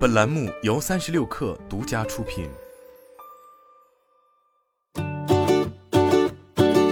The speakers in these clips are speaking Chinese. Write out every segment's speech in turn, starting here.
本栏目由三十六氪独家出品。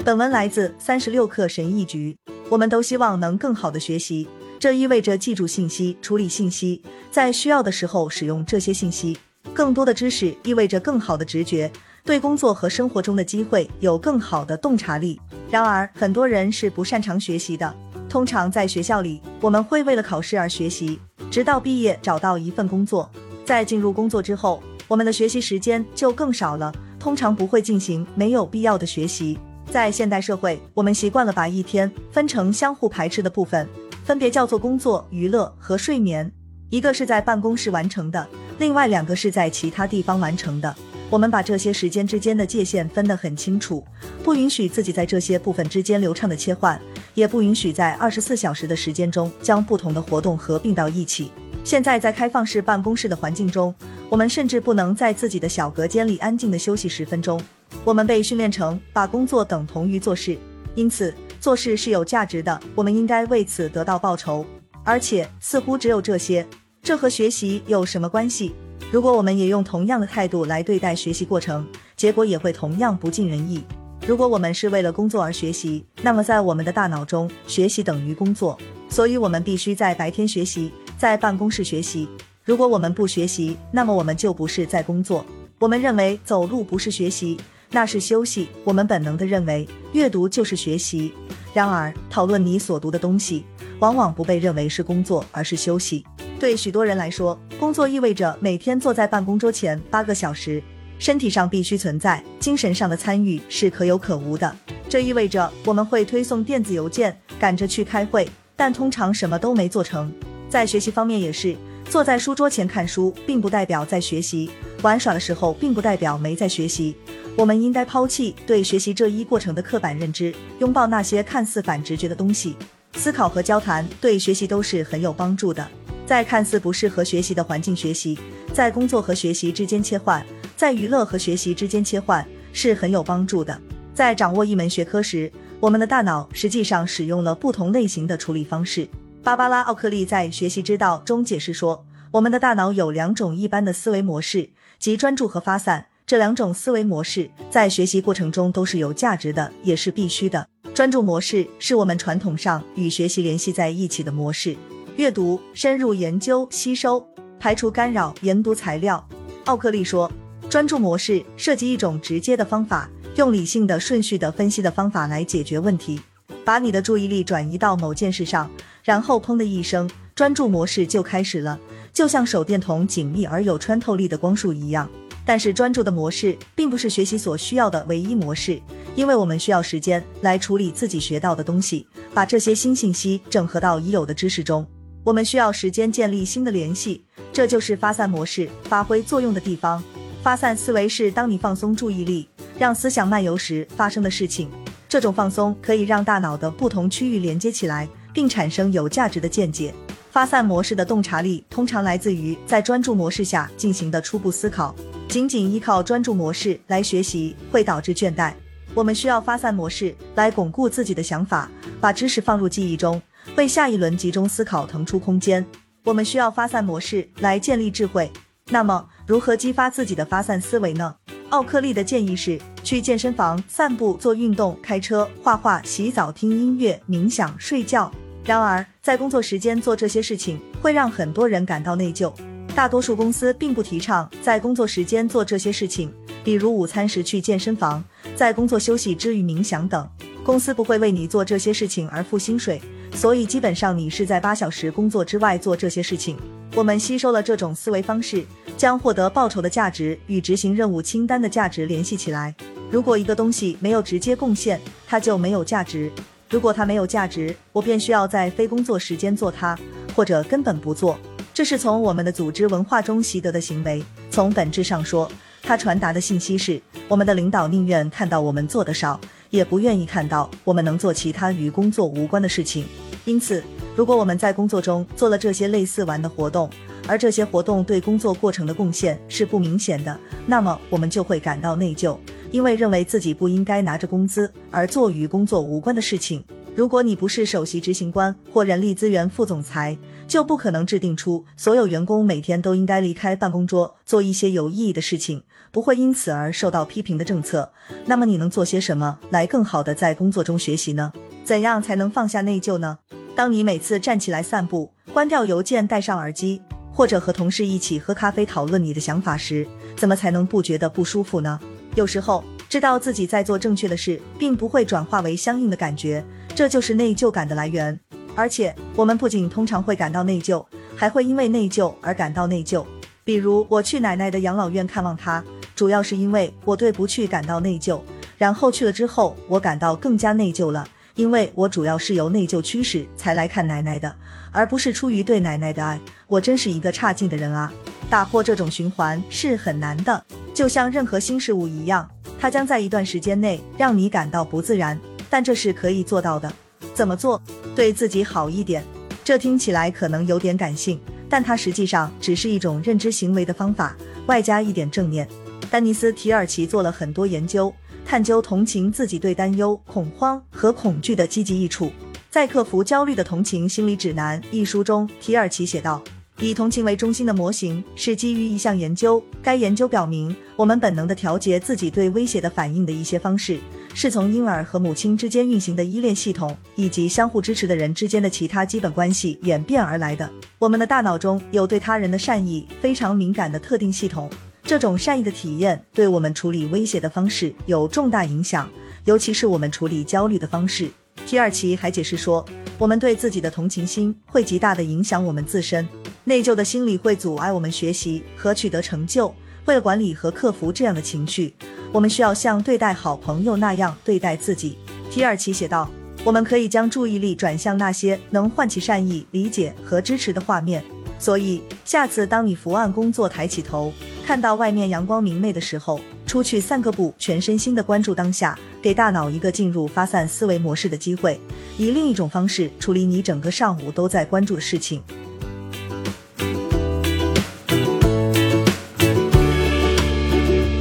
本文来自三十六氪神译局。我们都希望能更好的学习，这意味着记住信息、处理信息，在需要的时候使用这些信息。更多的知识意味着更好的直觉，对工作和生活中的机会有更好的洞察力。然而，很多人是不擅长学习的。通常在学校里，我们会为了考试而学习，直到毕业找到一份工作。在进入工作之后，我们的学习时间就更少了，通常不会进行没有必要的学习。在现代社会，我们习惯了把一天分成相互排斥的部分，分别叫做工作、娱乐和睡眠。一个是在办公室完成的，另外两个是在其他地方完成的。我们把这些时间之间的界限分得很清楚，不允许自己在这些部分之间流畅的切换，也不允许在二十四小时的时间中将不同的活动合并到一起。现在在开放式办公室的环境中，我们甚至不能在自己的小隔间里安静的休息十分钟。我们被训练成把工作等同于做事，因此做事是有价值的，我们应该为此得到报酬。而且似乎只有这些，这和学习有什么关系？如果我们也用同样的态度来对待学习过程，结果也会同样不尽人意。如果我们是为了工作而学习，那么在我们的大脑中，学习等于工作，所以我们必须在白天学习，在办公室学习。如果我们不学习，那么我们就不是在工作。我们认为走路不是学习。那是休息。我们本能的认为阅读就是学习，然而讨论你所读的东西，往往不被认为是工作，而是休息。对许多人来说，工作意味着每天坐在办公桌前八个小时，身体上必须存在，精神上的参与是可有可无的。这意味着我们会推送电子邮件，赶着去开会，但通常什么都没做成。在学习方面也是，坐在书桌前看书，并不代表在学习；玩耍的时候，并不代表没在学习。我们应该抛弃对学习这一过程的刻板认知，拥抱那些看似反直觉的东西。思考和交谈对学习都是很有帮助的。在看似不适合学习的环境学习，在工作和学习之间切换，在娱乐和学习之间切换是很有帮助的。在掌握一门学科时，我们的大脑实际上使用了不同类型的处理方式。芭芭拉·奥克利在《学习之道》中解释说，我们的大脑有两种一般的思维模式，即专注和发散。这两种思维模式在学习过程中都是有价值的，也是必须的。专注模式是我们传统上与学习联系在一起的模式，阅读、深入研究、吸收、排除干扰、研读材料。奥克利说，专注模式涉及一种直接的方法，用理性的、顺序的分析的方法来解决问题，把你的注意力转移到某件事上，然后砰的一声，专注模式就开始了，就像手电筒紧密而有穿透力的光束一样。但是专注的模式并不是学习所需要的唯一模式，因为我们需要时间来处理自己学到的东西，把这些新信息整合到已有的知识中。我们需要时间建立新的联系，这就是发散模式发挥作用的地方。发散思维是当你放松注意力，让思想漫游时发生的事情。这种放松可以让大脑的不同区域连接起来，并产生有价值的见解。发散模式的洞察力通常来自于在专注模式下进行的初步思考。仅仅依靠专注模式来学习会导致倦怠。我们需要发散模式来巩固自己的想法，把知识放入记忆中，为下一轮集中思考腾出空间。我们需要发散模式来建立智慧。那么，如何激发自己的发散思维呢？奥克利的建议是去健身房散步、做运动、开车、画画、洗澡、听音乐、冥想、睡觉。然而，在工作时间做这些事情会让很多人感到内疚。大多数公司并不提倡在工作时间做这些事情，比如午餐时去健身房，在工作休息之余冥想等。公司不会为你做这些事情而付薪水，所以基本上你是在八小时工作之外做这些事情。我们吸收了这种思维方式，将获得报酬的价值与执行任务清单的价值联系起来。如果一个东西没有直接贡献，它就没有价值；如果它没有价值，我便需要在非工作时间做它，或者根本不做。这是从我们的组织文化中习得的行为。从本质上说，它传达的信息是：我们的领导宁愿看到我们做的少，也不愿意看到我们能做其他与工作无关的事情。因此，如果我们在工作中做了这些类似玩的活动，而这些活动对工作过程的贡献是不明显的，那么我们就会感到内疚，因为认为自己不应该拿着工资而做与工作无关的事情。如果你不是首席执行官或人力资源副总裁，就不可能制定出所有员工每天都应该离开办公桌做一些有意义的事情，不会因此而受到批评的政策。那么你能做些什么来更好的在工作中学习呢？怎样才能放下内疚呢？当你每次站起来散步，关掉邮件，戴上耳机，或者和同事一起喝咖啡讨论你的想法时，怎么才能不觉得不舒服呢？有时候知道自己在做正确的事，并不会转化为相应的感觉，这就是内疚感的来源。而且，我们不仅通常会感到内疚，还会因为内疚而感到内疚。比如，我去奶奶的养老院看望她，主要是因为我对不去感到内疚。然后去了之后，我感到更加内疚了，因为我主要是由内疚驱使才来看奶奶的，而不是出于对奶奶的爱。我真是一个差劲的人啊！打破这种循环是很难的，就像任何新事物一样，它将在一段时间内让你感到不自然，但这是可以做到的。怎么做？对自己好一点。这听起来可能有点感性，但它实际上只是一种认知行为的方法，外加一点正念。丹尼斯·提尔奇做了很多研究，探究同情自己对担忧、恐慌和恐惧的积极益处。在《克服焦虑的同情心理指南》一书中，提尔奇写道：“以同情为中心的模型是基于一项研究，该研究表明，我们本能的调节自己对威胁的反应的一些方式。”是从婴儿和母亲之间运行的依恋系统，以及相互支持的人之间的其他基本关系演变而来的。我们的大脑中有对他人的善意非常敏感的特定系统，这种善意的体验对我们处理威胁的方式有重大影响，尤其是我们处理焦虑的方式。皮尔奇还解释说，我们对自己的同情心会极大的影响我们自身，内疚的心理会阻碍我们学习和取得成就。为了管理和克服这样的情绪。我们需要像对待好朋友那样对待自己，提尔奇写道。我们可以将注意力转向那些能唤起善意、理解和支持的画面。所以，下次当你伏案工作抬起头，看到外面阳光明媚的时候，出去散个步，全身心的关注当下，给大脑一个进入发散思维模式的机会，以另一种方式处理你整个上午都在关注的事情。